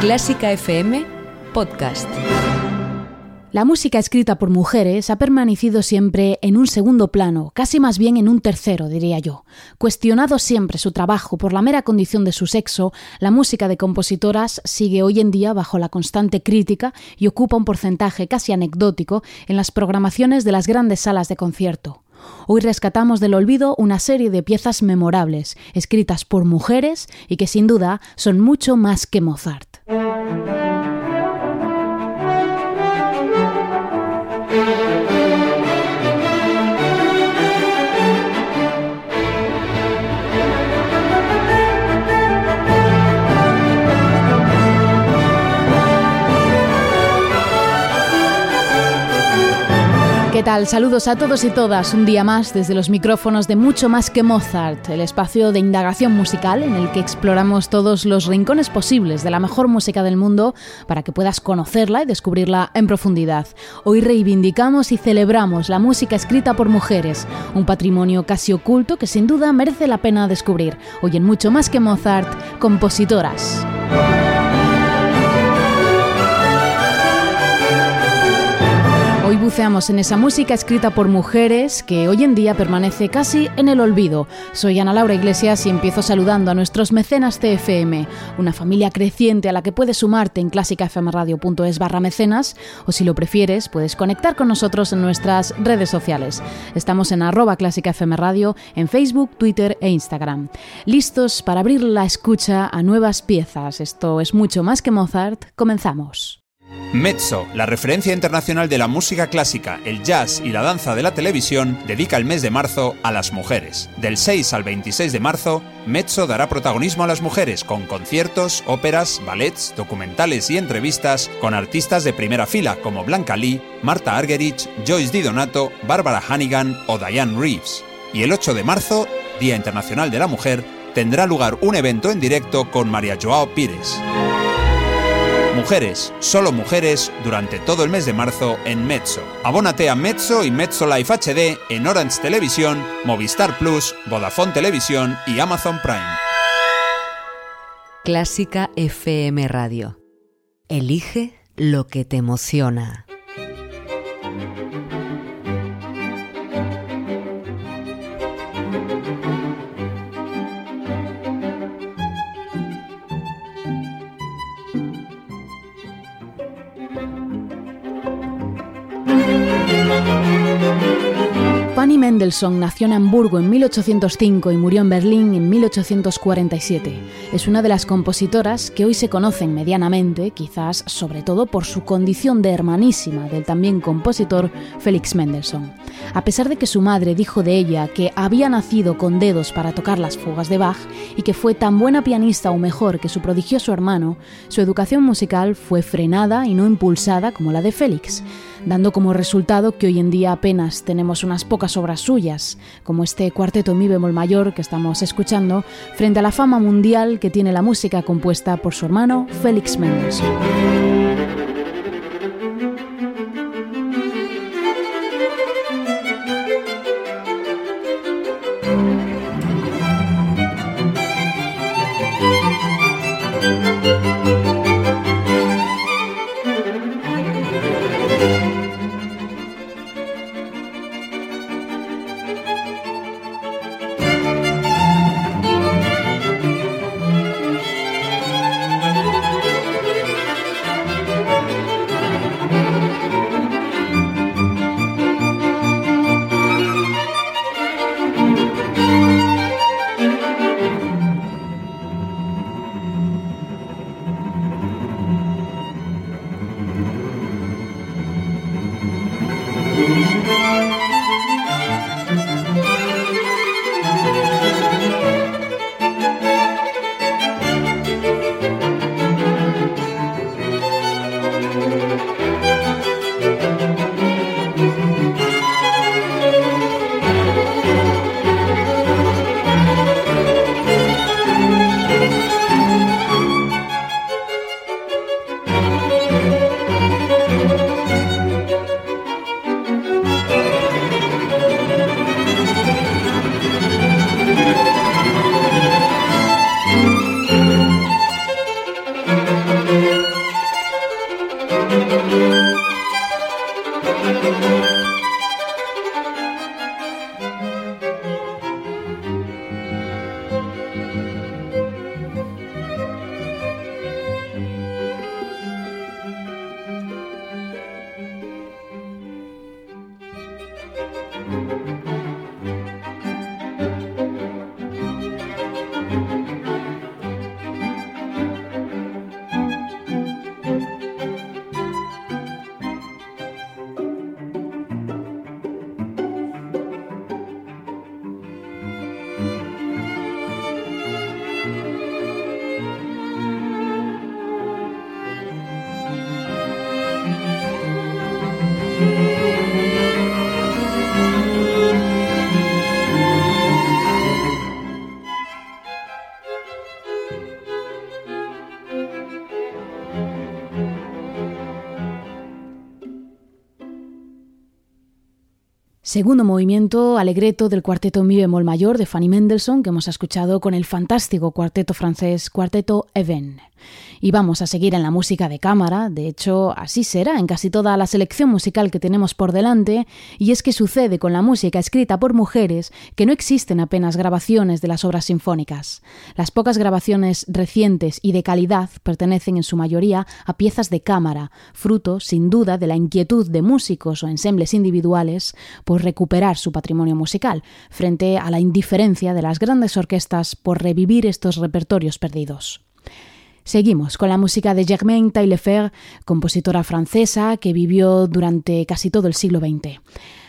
Clásica FM Podcast. La música escrita por mujeres ha permanecido siempre en un segundo plano, casi más bien en un tercero, diría yo. Cuestionado siempre su trabajo por la mera condición de su sexo, la música de compositoras sigue hoy en día bajo la constante crítica y ocupa un porcentaje casi anecdótico en las programaciones de las grandes salas de concierto. Hoy rescatamos del olvido una serie de piezas memorables, escritas por mujeres y que sin duda son mucho más que Mozart. ¿Qué tal? Saludos a todos y todas un día más desde los micrófonos de Mucho más que Mozart, el espacio de indagación musical en el que exploramos todos los rincones posibles de la mejor música del mundo para que puedas conocerla y descubrirla en profundidad. Hoy reivindicamos y celebramos la música escrita por mujeres, un patrimonio casi oculto que sin duda merece la pena descubrir. Hoy en Mucho más que Mozart, compositoras. Hoy buceamos en esa música escrita por mujeres que hoy en día permanece casi en el olvido. Soy Ana Laura Iglesias y empiezo saludando a nuestros mecenas CFM, una familia creciente a la que puedes sumarte en clásicafmradio.es barra mecenas o si lo prefieres puedes conectar con nosotros en nuestras redes sociales. Estamos en arroba clásicafmradio en Facebook, Twitter e Instagram. Listos para abrir la escucha a nuevas piezas. Esto es mucho más que Mozart. Comenzamos. Mezzo, la referencia internacional de la música clásica, el jazz y la danza de la televisión, dedica el mes de marzo a las mujeres. Del 6 al 26 de marzo, Mezzo dará protagonismo a las mujeres con conciertos, óperas, ballets, documentales y entrevistas con artistas de primera fila como Blanca Lee, Marta Argerich, Joyce Di Donato, Barbara Hannigan o Diane Reeves. Y el 8 de marzo, Día Internacional de la Mujer, tendrá lugar un evento en directo con María Joao Pires. Mujeres, solo mujeres, durante todo el mes de marzo en Mezzo. Abónate a Mezzo y Mezzo Life HD en Orange Televisión, Movistar Plus, Vodafone Televisión y Amazon Prime. Clásica FM Radio. Elige lo que te emociona. Mendelssohn nació en Hamburgo en 1805 y murió en Berlín en 1847. Es una de las compositoras que hoy se conocen medianamente, quizás sobre todo por su condición de hermanísima del también compositor Felix Mendelssohn. A pesar de que su madre dijo de ella que había nacido con dedos para tocar las fugas de Bach y que fue tan buena pianista o mejor que su prodigioso hermano, su educación musical fue frenada y no impulsada como la de Félix dando como resultado que hoy en día apenas tenemos unas pocas obras suyas, como este cuarteto mi bemol mayor que estamos escuchando, frente a la fama mundial que tiene la música compuesta por su hermano Félix Mendelssohn. Música Segundo movimiento, Alegreto del cuarteto Mi bemol mayor de Fanny Mendelssohn, que hemos escuchado con el fantástico cuarteto francés Cuarteto Even. Y vamos a seguir en la música de cámara, de hecho así será en casi toda la selección musical que tenemos por delante, y es que sucede con la música escrita por mujeres que no existen apenas grabaciones de las obras sinfónicas. Las pocas grabaciones recientes y de calidad pertenecen en su mayoría a piezas de cámara, fruto sin duda de la inquietud de músicos o ensembles individuales por recuperar su patrimonio musical, frente a la indiferencia de las grandes orquestas por revivir estos repertorios perdidos. Seguimos con la música de Germaine Taillefer, compositora francesa que vivió durante casi todo el siglo XX.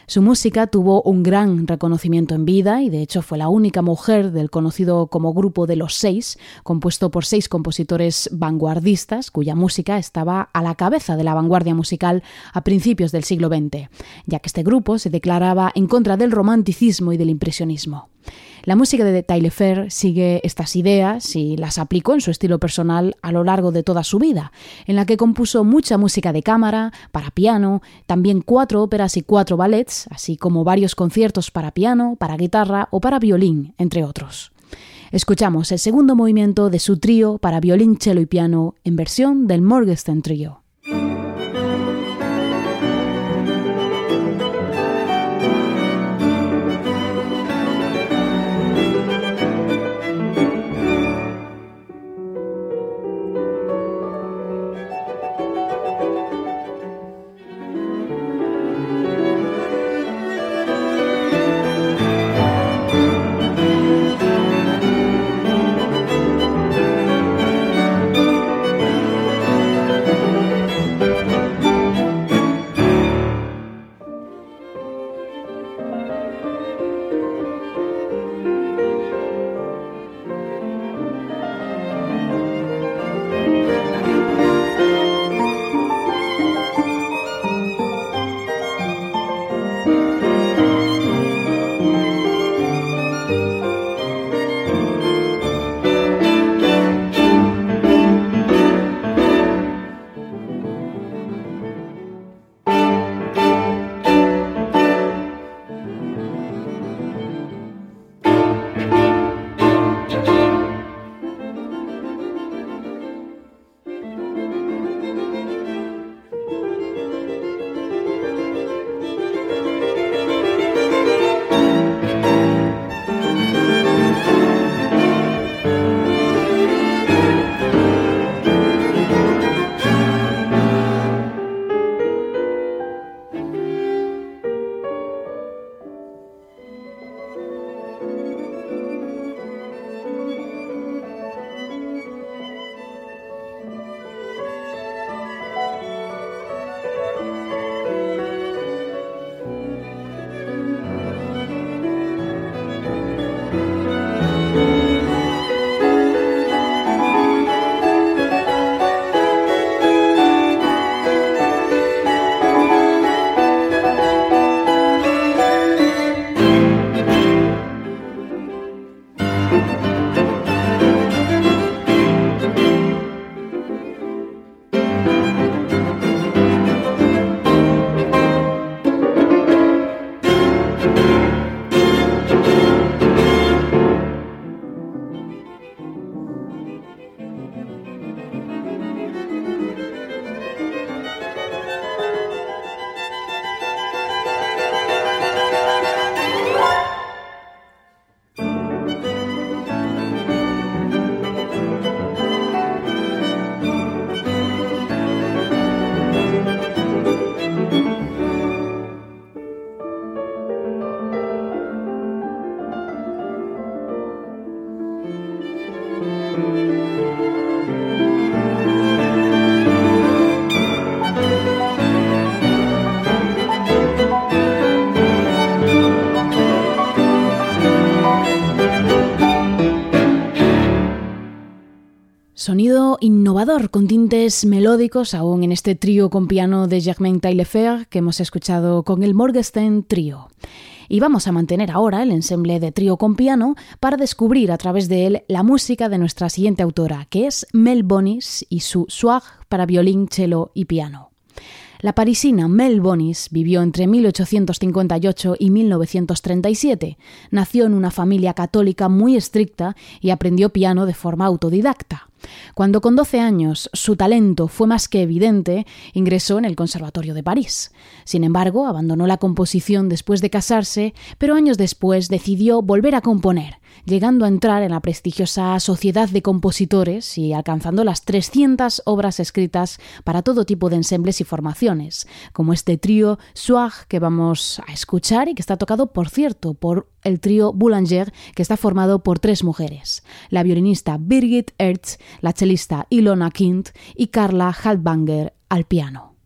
Su música tuvo un gran reconocimiento en vida y de hecho fue la única mujer del conocido como Grupo de los Seis, compuesto por seis compositores vanguardistas cuya música estaba a la cabeza de la vanguardia musical a principios del siglo XX, ya que este grupo se declaraba en contra del romanticismo y del impresionismo. La música de Taillefer sigue estas ideas y las aplicó en su estilo personal a lo largo de toda su vida, en la que compuso mucha música de cámara, para piano, también cuatro óperas y cuatro ballets, así como varios conciertos para piano, para guitarra o para violín, entre otros. Escuchamos el segundo movimiento de su trío para violín, cello y piano en versión del Morgenstern Trio. Innovador con tintes melódicos aún en este trío con piano de Germain Taillefer que hemos escuchado con el Morgenstern Trío. Y vamos a mantener ahora el ensemble de trío con piano para descubrir a través de él la música de nuestra siguiente autora, que es Mel Bonis y su Swag para violín, cello y piano. La parisina Mel Bonis vivió entre 1858 y 1937. Nació en una familia católica muy estricta y aprendió piano de forma autodidacta. Cuando con 12 años su talento fue más que evidente, ingresó en el Conservatorio de París. Sin embargo, abandonó la composición después de casarse, pero años después decidió volver a componer, llegando a entrar en la prestigiosa Sociedad de Compositores y alcanzando las 300 obras escritas para todo tipo de ensembles y formaciones, como este trío Soir que vamos a escuchar y que está tocado, por cierto, por el trío Boulanger, que está formado por tres mujeres, la violinista Birgit Ertz, la chelista Ilona Kind y Carla Haltbanger al piano.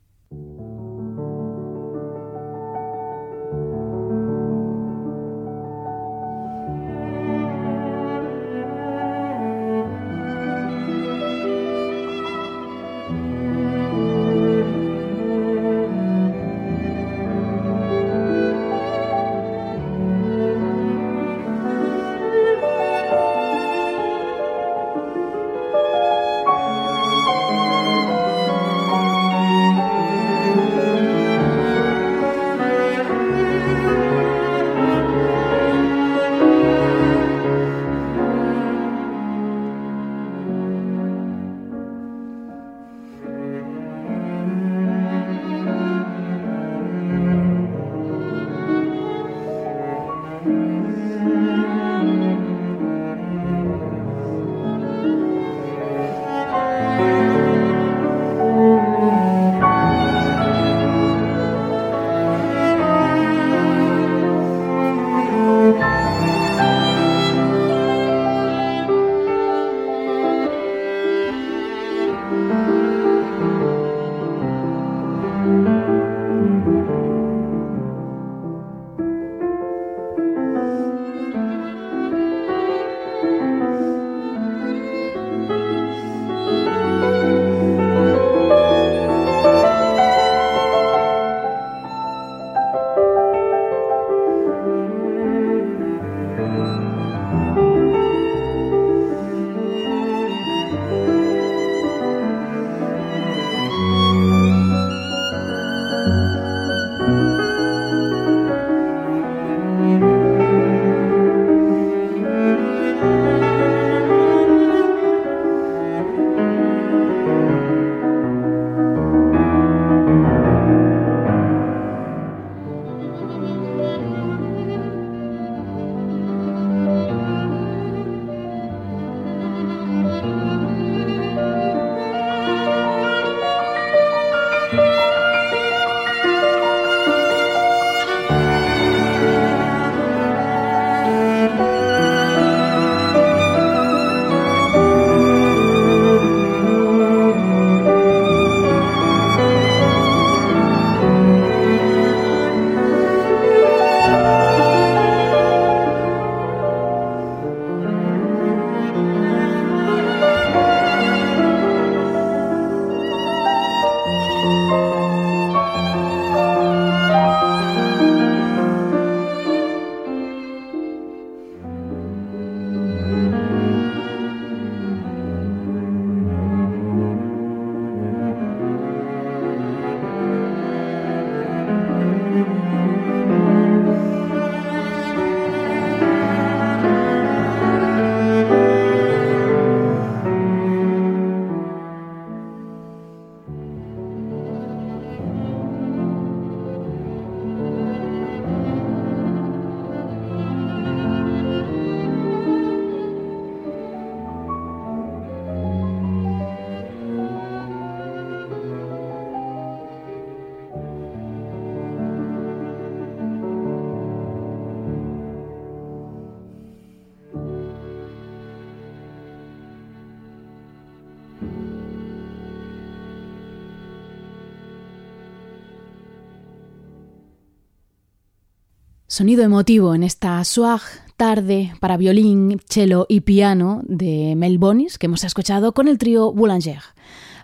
Sonido emotivo en esta Swag tarde para violín, cello y piano de Mel Bonis que hemos escuchado con el trío Boulanger.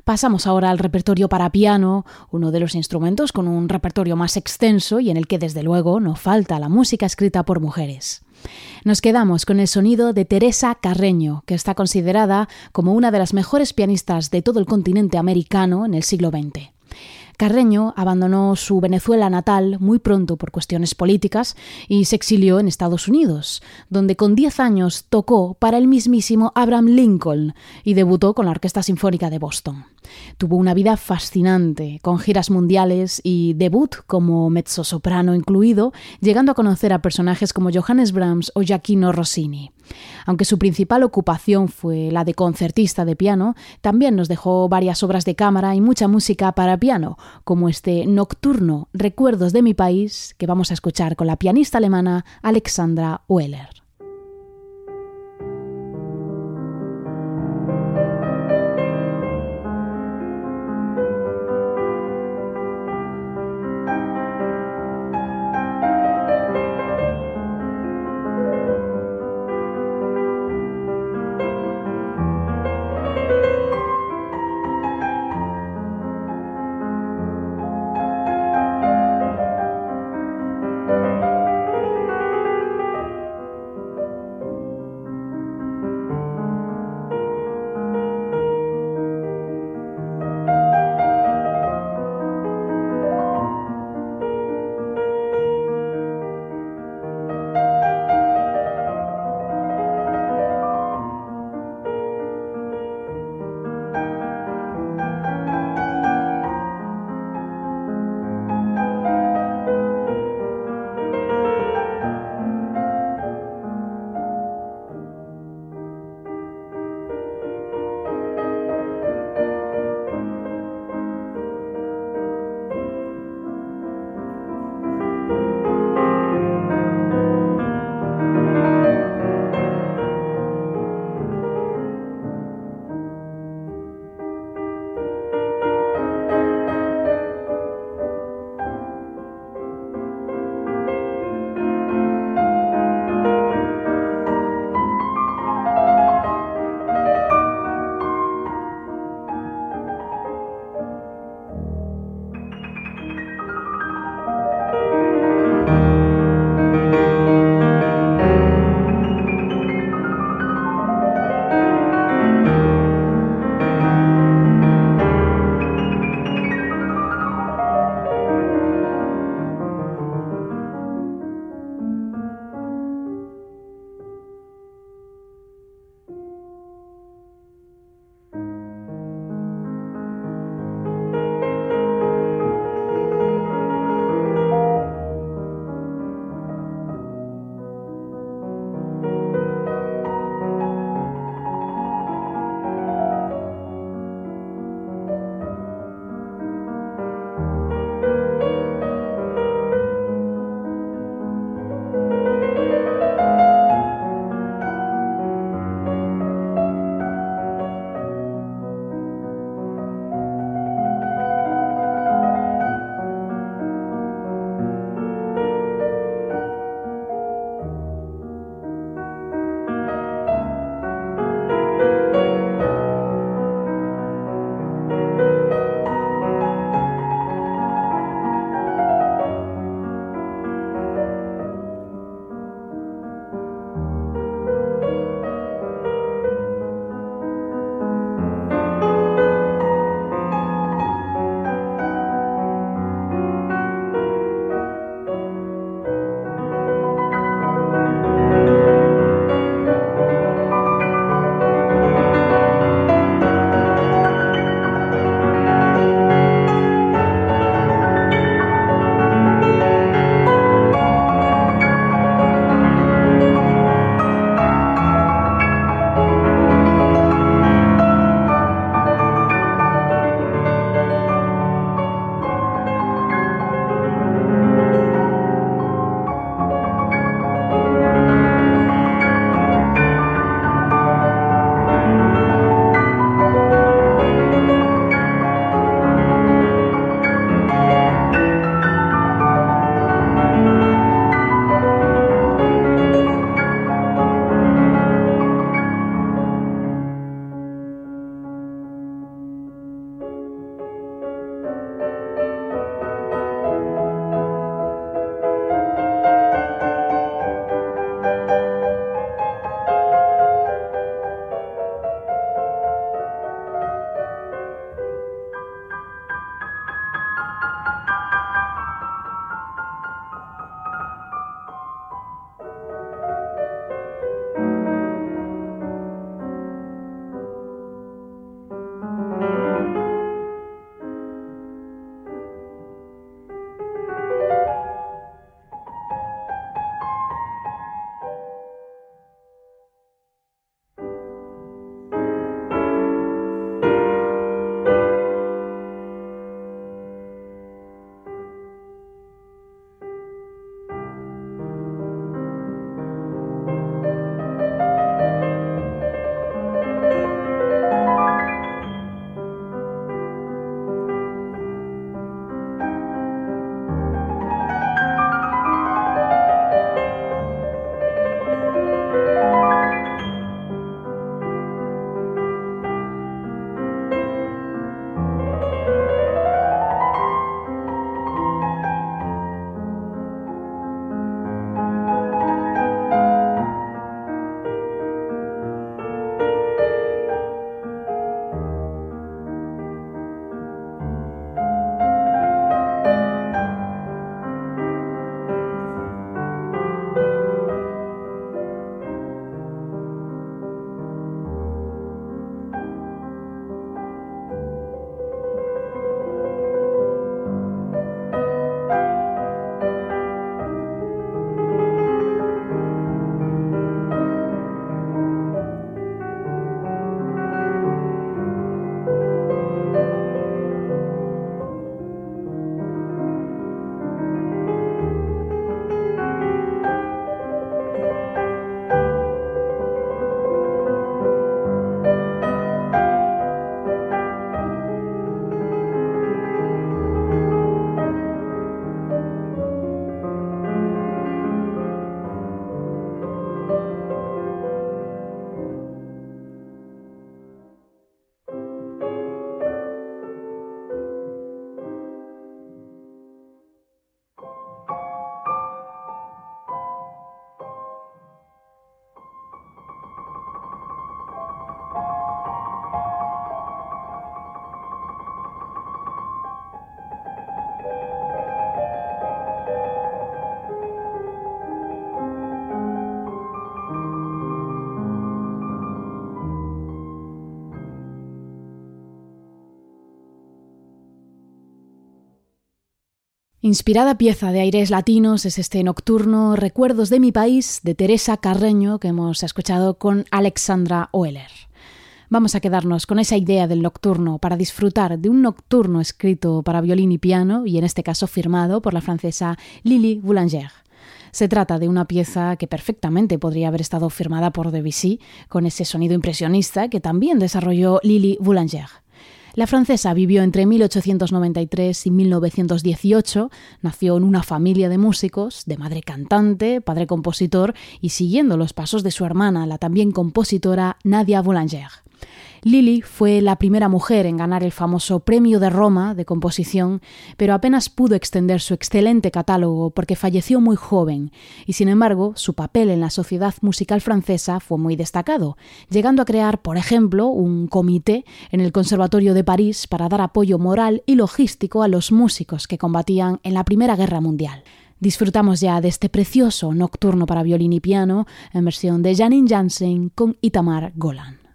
Pasamos ahora al repertorio para piano, uno de los instrumentos con un repertorio más extenso y en el que desde luego no falta la música escrita por mujeres. Nos quedamos con el sonido de Teresa Carreño, que está considerada como una de las mejores pianistas de todo el continente americano en el siglo XX. Carreño abandonó su Venezuela natal muy pronto por cuestiones políticas y se exilió en Estados Unidos, donde con 10 años tocó para el mismísimo Abraham Lincoln y debutó con la Orquesta Sinfónica de Boston. Tuvo una vida fascinante, con giras mundiales y debut como mezzosoprano incluido, llegando a conocer a personajes como Johannes Brahms o Giacchino Rossini. Aunque su principal ocupación fue la de concertista de piano, también nos dejó varias obras de cámara y mucha música para piano, como este Nocturno, Recuerdos de mi país, que vamos a escuchar con la pianista alemana Alexandra Weller. Inspirada pieza de aires latinos es este nocturno Recuerdos de mi país de Teresa Carreño que hemos escuchado con Alexandra Oeller. Vamos a quedarnos con esa idea del nocturno para disfrutar de un nocturno escrito para violín y piano y en este caso firmado por la francesa Lily Boulanger. Se trata de una pieza que perfectamente podría haber estado firmada por Debussy, con ese sonido impresionista que también desarrolló Lily Boulanger. La francesa vivió entre 1893 y 1918, nació en una familia de músicos, de madre cantante, padre compositor y siguiendo los pasos de su hermana, la también compositora Nadia Boulanger. Lily fue la primera mujer en ganar el famoso Premio de Roma de composición, pero apenas pudo extender su excelente catálogo porque falleció muy joven, y sin embargo su papel en la sociedad musical francesa fue muy destacado, llegando a crear, por ejemplo, un comité en el Conservatorio de París para dar apoyo moral y logístico a los músicos que combatían en la Primera Guerra Mundial. Disfrutamos ya de este precioso nocturno para violín y piano en versión de Janine Jansen con Itamar Golan.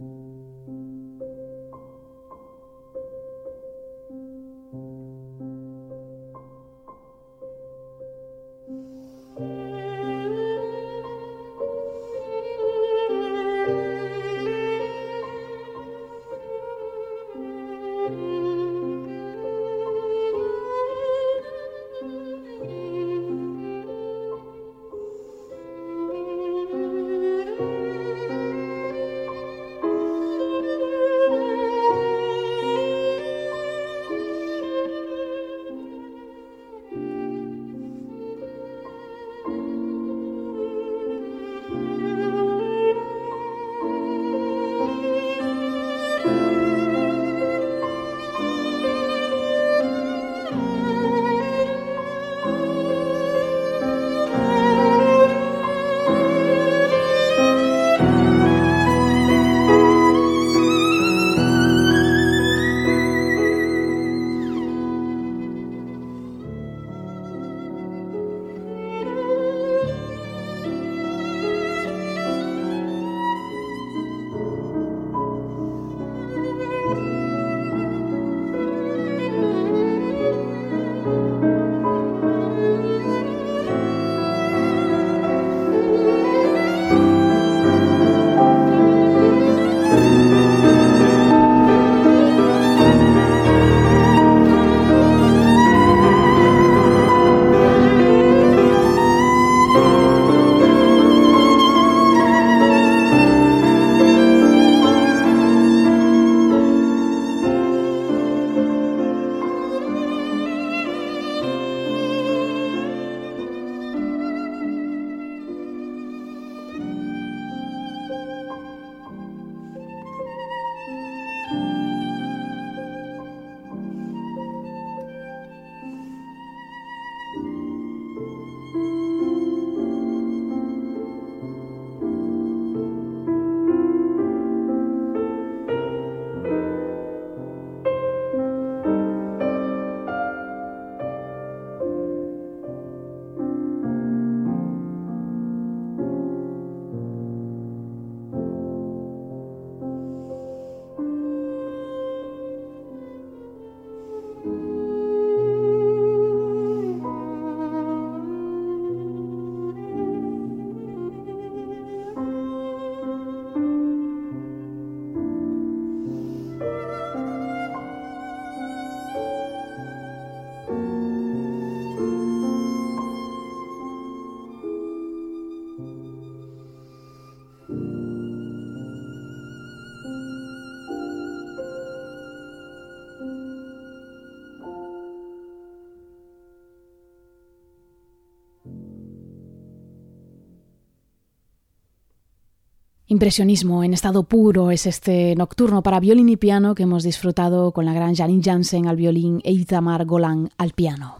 Impresionismo en estado puro es este nocturno para violín y piano que hemos disfrutado con la gran Janine Jansen al violín e Itamar Golan al piano.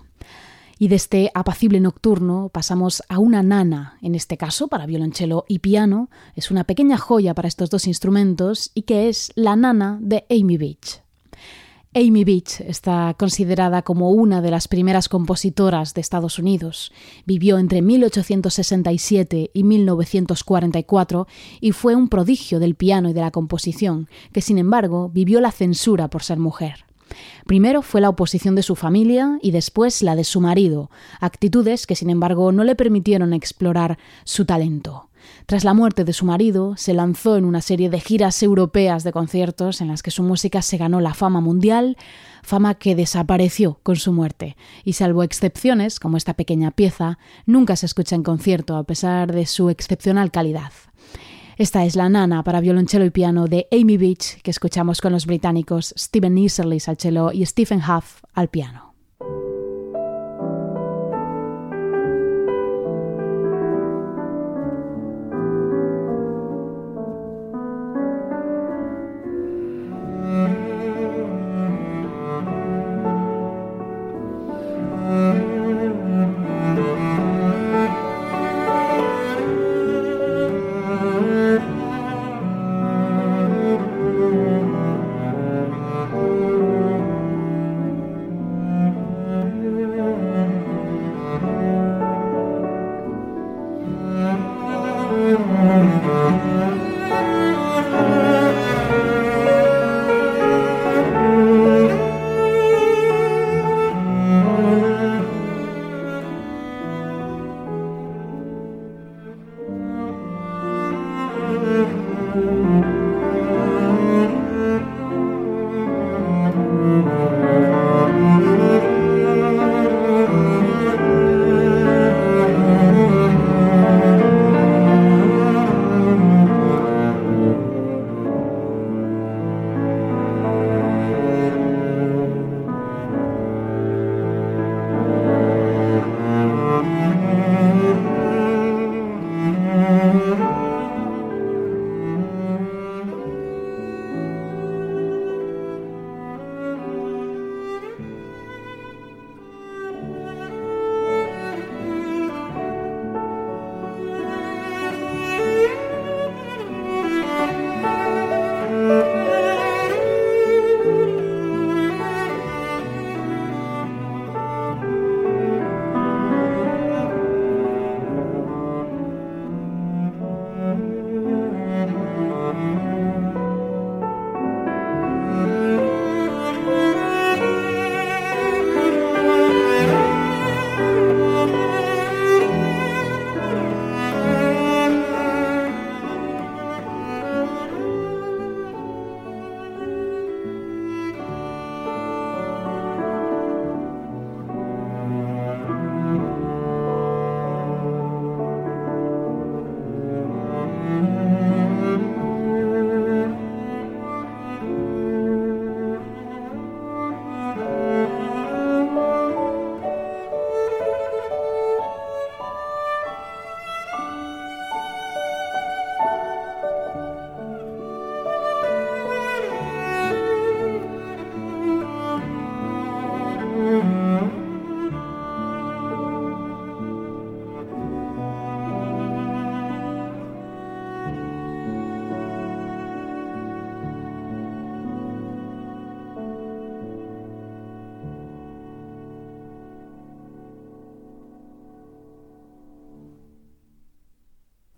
Y de este apacible nocturno pasamos a una nana, en este caso para violonchelo y piano, es una pequeña joya para estos dos instrumentos y que es la nana de Amy Beach. Amy Beach está considerada como una de las primeras compositoras de Estados Unidos. Vivió entre 1867 y 1944 y fue un prodigio del piano y de la composición, que sin embargo vivió la censura por ser mujer. Primero fue la oposición de su familia y después la de su marido, actitudes que sin embargo no le permitieron explorar su talento. Tras la muerte de su marido, se lanzó en una serie de giras europeas de conciertos en las que su música se ganó la fama mundial, fama que desapareció con su muerte, y salvo excepciones, como esta pequeña pieza, nunca se escucha en concierto a pesar de su excepcional calidad. Esta es la nana para violonchelo y piano de Amy Beach que escuchamos con los británicos Stephen Easerly al cello y Stephen Huff al piano.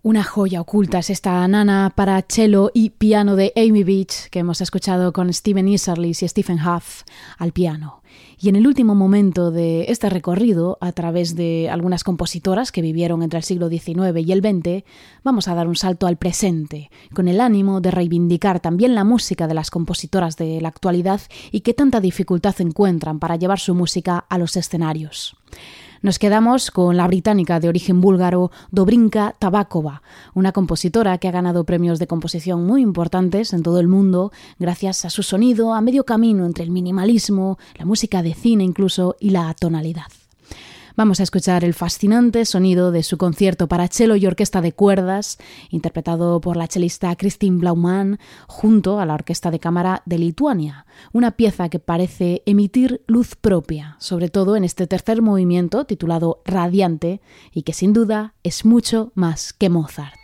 Una joya oculta es esta nana para cello y piano de Amy Beach que hemos escuchado con Stephen Iserlis y Stephen Huff al piano. Y en el último momento de este recorrido, a través de algunas compositoras que vivieron entre el siglo XIX y el XX, vamos a dar un salto al presente, con el ánimo de reivindicar también la música de las compositoras de la actualidad y que tanta dificultad encuentran para llevar su música a los escenarios. Nos quedamos con la británica de origen búlgaro Dobrinka Tabakova, una compositora que ha ganado premios de composición muy importantes en todo el mundo gracias a su sonido a medio camino entre el minimalismo, la música de cine incluso y la tonalidad. Vamos a escuchar el fascinante sonido de su concierto para cello y orquesta de cuerdas, interpretado por la chelista Christine Blaumann, junto a la Orquesta de Cámara de Lituania, una pieza que parece emitir luz propia, sobre todo en este tercer movimiento titulado Radiante, y que sin duda es mucho más que Mozart.